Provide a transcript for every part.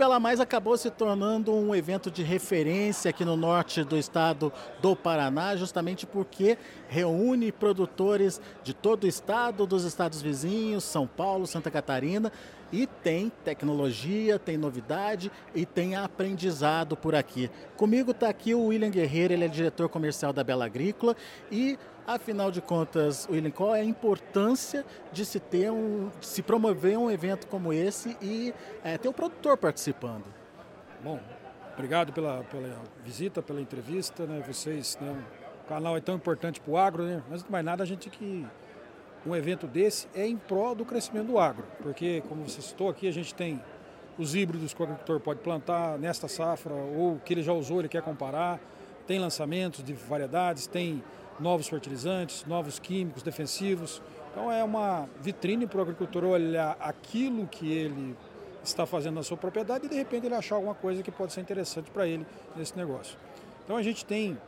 Bela Mais acabou se tornando um evento de referência aqui no norte do estado do Paraná, justamente porque reúne produtores de todo o estado, dos estados vizinhos, São Paulo, Santa Catarina, e tem tecnologia, tem novidade e tem aprendizado por aqui. Comigo está aqui o William Guerreiro, ele é diretor comercial da Bela Agrícola e Afinal de contas, William, qual é a importância de se ter um, se promover um evento como esse e é, ter o produtor participando? Bom, obrigado pela, pela visita, pela entrevista, né? Vocês, né? O canal é tão importante para o agro, né? Mas mais nada a gente que um evento desse é em prol do crescimento do agro, porque como você citou aqui, a gente tem os híbridos que o agricultor pode plantar nesta safra ou que ele já usou, ele quer comparar, tem lançamentos de variedades, tem novos fertilizantes, novos químicos defensivos. Então é uma vitrine para o agricultor olhar aquilo que ele está fazendo na sua propriedade e de repente ele achar alguma coisa que pode ser interessante para ele nesse negócio. Então a gente tem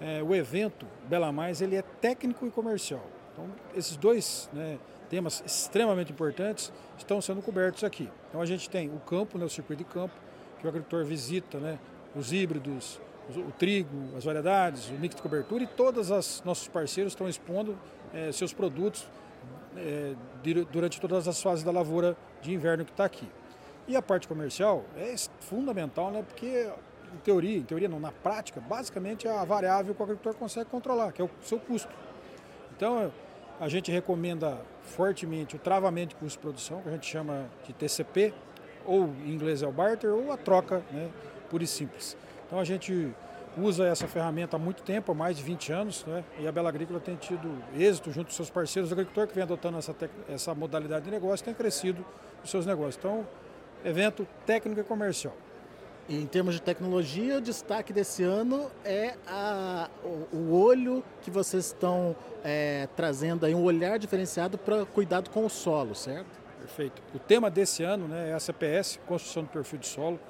é, o evento Bela Mais, ele é técnico e comercial. Então esses dois né, temas extremamente importantes estão sendo cobertos aqui. Então a gente tem o campo, né, o circuito de campo, que o agricultor visita, né, os híbridos, o trigo, as variedades, o mix de cobertura e todos os nossos parceiros estão expondo é, seus produtos é, durante todas as fases da lavoura de inverno que está aqui. E a parte comercial é fundamental, né? Porque em teoria, em teoria não, na prática, basicamente é a variável que o agricultor consegue controlar, que é o seu custo. Então a gente recomenda fortemente o travamento de custo de produção, que a gente chama de TCP, ou em inglês é o barter, ou a troca, né, pura e simples. Então a gente usa essa ferramenta há muito tempo, há mais de 20 anos, né? e a Bela Agrícola tem tido êxito junto com seus parceiros agricultores que vem adotando essa, essa modalidade de negócio, tem crescido os seus negócios. Então, evento técnico e comercial. Em termos de tecnologia, o destaque desse ano é a, o, o, olho que vocês estão é, trazendo aí, um olhar diferenciado para cuidado com o solo, certo? Perfeito. O tema desse ano né, é a CPS, Construção do Perfil de Solo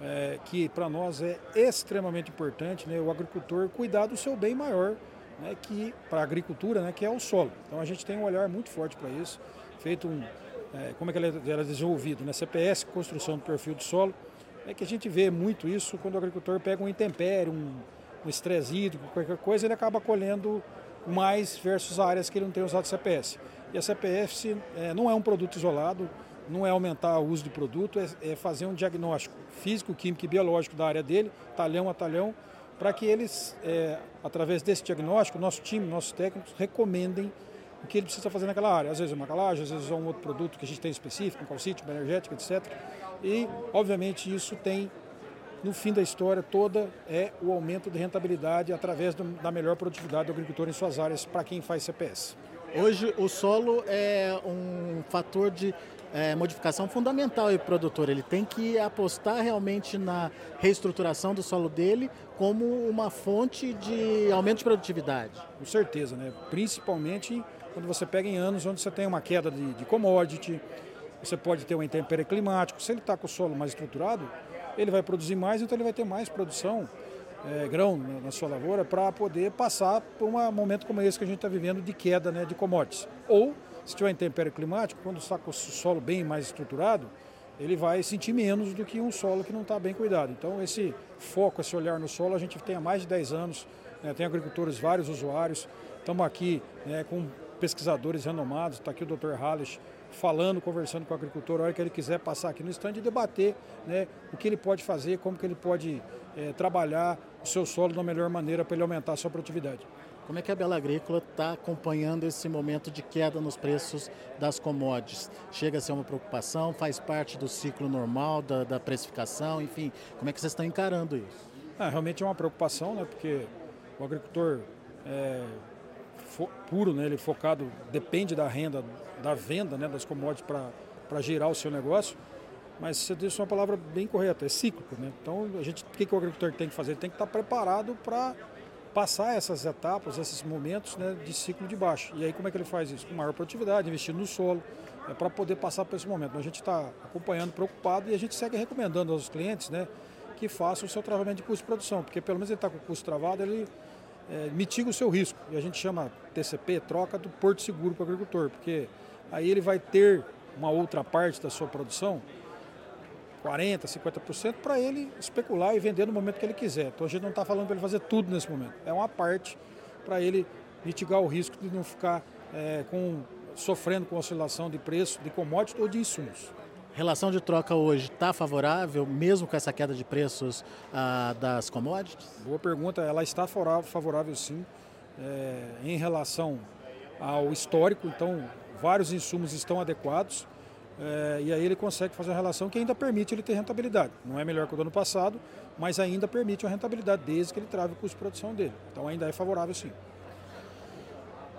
é, que para nós é extremamente importante, né, o agricultor cuidar do seu bem maior, né, que para a agricultura, né, que é o solo. Então a gente tem um olhar muito forte para isso, feito um, é, como é que ele era desenvolvido, né, CPS, construção do perfil do solo, é que a gente vê muito isso quando o agricultor pega um intempério, um, um estresse hídrico, qualquer coisa, ele acaba colhendo mais versus áreas que ele não tem usado CPS. E a CPS é, não é um produto isolado, não é aumentar o uso de produto, é, é fazer um diagnóstico físico, químico e biológico da área dele, talhão a talhão, para que eles, é, através desse diagnóstico, nosso time, nossos técnicos, recomendem o que ele precisa fazer naquela área. Às vezes é uma calagem, às vezes é um outro produto que a gente tem específico, um calcite, uma energética, etc. E, obviamente, isso tem, no fim da história toda, é o aumento de rentabilidade através do, da melhor produtividade do agricultor em suas áreas para quem faz CPS. Hoje o solo é um fator de é, modificação fundamental para o produtor. Ele tem que apostar realmente na reestruturação do solo dele como uma fonte de aumento de produtividade. Com certeza, né? principalmente quando você pega em anos onde você tem uma queda de, de commodity, você pode ter um intempério climático. Se ele está com o solo mais estruturado, ele vai produzir mais, então ele vai ter mais produção é, grão na sua lavoura para poder passar por um momento como esse que a gente está vivendo de queda né, de commodities. Ou se tiver intempério climático, quando está com o solo bem mais estruturado, ele vai sentir menos do que um solo que não está bem cuidado. Então, esse foco, esse olhar no solo, a gente tem há mais de 10 anos, né, tem agricultores, vários usuários, estamos aqui né, com pesquisadores renomados, está aqui o Dr. Halles falando, conversando com o agricultor, a hora que ele quiser passar aqui no stand e debater né, o que ele pode fazer, como que ele pode é, trabalhar o seu solo da melhor maneira para ele aumentar a sua produtividade. Como é que a Bela Agrícola está acompanhando esse momento de queda nos preços das commodities? Chega a ser uma preocupação? Faz parte do ciclo normal da, da precificação? Enfim, como é que vocês estão encarando isso? Ah, realmente é uma preocupação, né? Porque o agricultor é, puro, né? Ele focado, depende da renda, da venda né? das commodities para gerar o seu negócio. Mas você disse uma palavra bem correta, é cíclico, né? Então, a gente, o que, que o agricultor tem que fazer? Ele tem que estar preparado para passar essas etapas, esses momentos né, de ciclo de baixo. E aí como é que ele faz isso? Com maior produtividade, investindo no solo, é, para poder passar por esse momento. Mas a gente está acompanhando, preocupado e a gente segue recomendando aos clientes né, que façam o seu travamento de custo de produção, porque pelo menos ele está com o custo travado, ele é, mitiga o seu risco. E a gente chama TCP, troca do porto seguro para o agricultor, porque aí ele vai ter uma outra parte da sua produção 40%, 50% para ele especular e vender no momento que ele quiser. Então a gente não está falando para ele fazer tudo nesse momento. É uma parte para ele mitigar o risco de não ficar é, com, sofrendo com oscilação de preço de commodities ou de insumos. Relação de troca hoje está favorável, mesmo com essa queda de preços ah, das commodities? Boa pergunta, ela está favorável sim, é, em relação ao histórico, então vários insumos estão adequados é, e aí ele consegue fazer uma relação que ainda permite ele ter rentabilidade. Não é melhor que o do ano passado, mas ainda permite uma rentabilidade desde que ele trave o custo de produção dele. Então ainda é favorável sim.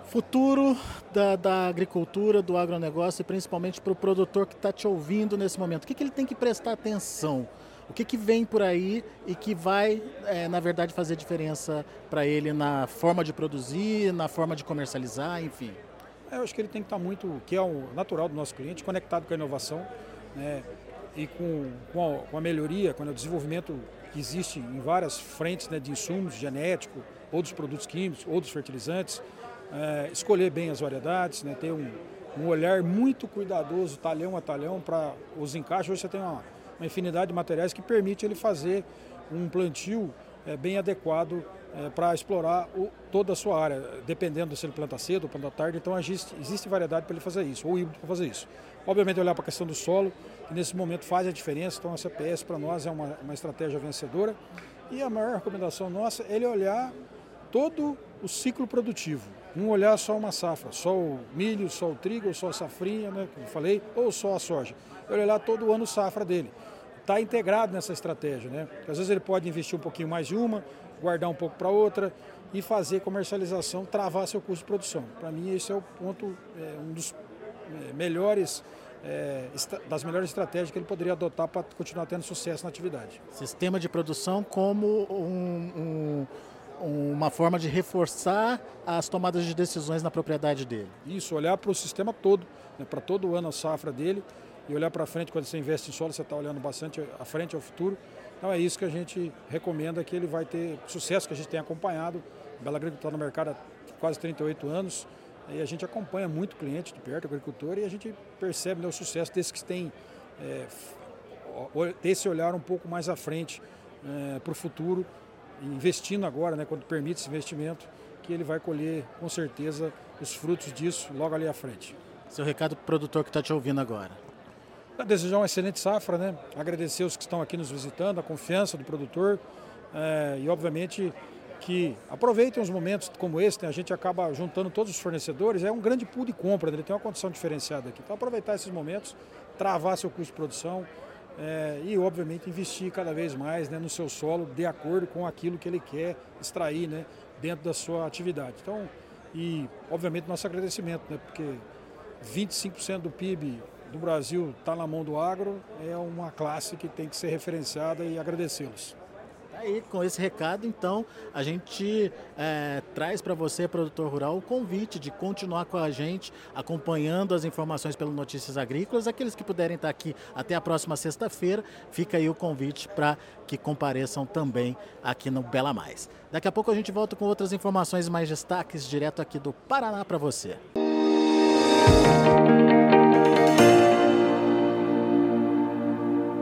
Futuro da, da agricultura, do agronegócio e principalmente para o produtor que está te ouvindo nesse momento. O que, que ele tem que prestar atenção? O que, que vem por aí e que vai, é, na verdade, fazer diferença para ele na forma de produzir, na forma de comercializar, enfim? É, eu acho que ele tem que estar muito, que é o natural do nosso cliente, conectado com a inovação né, e com, com, a, com a melhoria, com o desenvolvimento que existe em várias frentes né, de insumos genéticos, ou dos produtos químicos, ou dos fertilizantes. É, escolher bem as variedades, né, ter um, um olhar muito cuidadoso, talhão a talhão, para os encaixes. Hoje você tem uma, uma infinidade de materiais que permite ele fazer um plantio é, bem adequado é, para explorar o, toda a sua área, dependendo se ele planta cedo ou planta tarde. Então existe, existe variedade para ele fazer isso, ou híbrido para fazer isso. Obviamente olhar para a questão do solo, que nesse momento faz a diferença, então a CPS para nós é uma, uma estratégia vencedora. E a maior recomendação nossa é ele olhar todo o ciclo produtivo. Não olhar só uma safra, só o milho, só o trigo, só a safrinha, né, como eu falei, ou só a soja. Ele olhar todo o ano safra dele. Está integrado nessa estratégia, né? Porque às vezes ele pode investir um pouquinho mais de uma, guardar um pouco para outra e fazer comercialização, travar seu custo de produção. Para mim, esse é o ponto, é, um dos é, melhores, é, das melhores estratégias que ele poderia adotar para continuar tendo sucesso na atividade. Sistema de produção como um, um, uma forma de reforçar as tomadas de decisões na propriedade dele. Isso, olhar para o sistema todo, né, para todo o ano a safra dele e olhar para frente quando você investe em solo, você está olhando bastante à frente ao futuro então é isso que a gente recomenda que ele vai ter sucesso, que a gente tem acompanhado. Bela Agricultura está no mercado há quase 38 anos e a gente acompanha muito cliente de perto, agricultor, e a gente percebe né, o sucesso desses que têm é, esse olhar um pouco mais à frente é, para o futuro, investindo agora, né, quando permite esse investimento, que ele vai colher com certeza os frutos disso logo ali à frente. Seu recado para o produtor que está te ouvindo agora desejar uma excelente safra, né? agradecer os que estão aqui nos visitando, a confiança do produtor é, e, obviamente, que aproveitem os momentos como esse, né? a gente acaba juntando todos os fornecedores, é um grande pool de compra, né? ele tem uma condição diferenciada aqui. Então, aproveitar esses momentos, travar seu custo de produção é, e, obviamente, investir cada vez mais né, no seu solo de acordo com aquilo que ele quer extrair né, dentro da sua atividade. Então, e, obviamente, nosso agradecimento, né, porque 25% do PIB do Brasil está na mão do agro, é uma classe que tem que ser referenciada e agradecê-los. Tá aí, com esse recado, então, a gente é, traz para você, produtor rural, o convite de continuar com a gente, acompanhando as informações pelo Notícias Agrícolas. Aqueles que puderem estar aqui até a próxima sexta-feira, fica aí o convite para que compareçam também aqui no Bela Mais. Daqui a pouco a gente volta com outras informações mais destaques direto aqui do Paraná para você.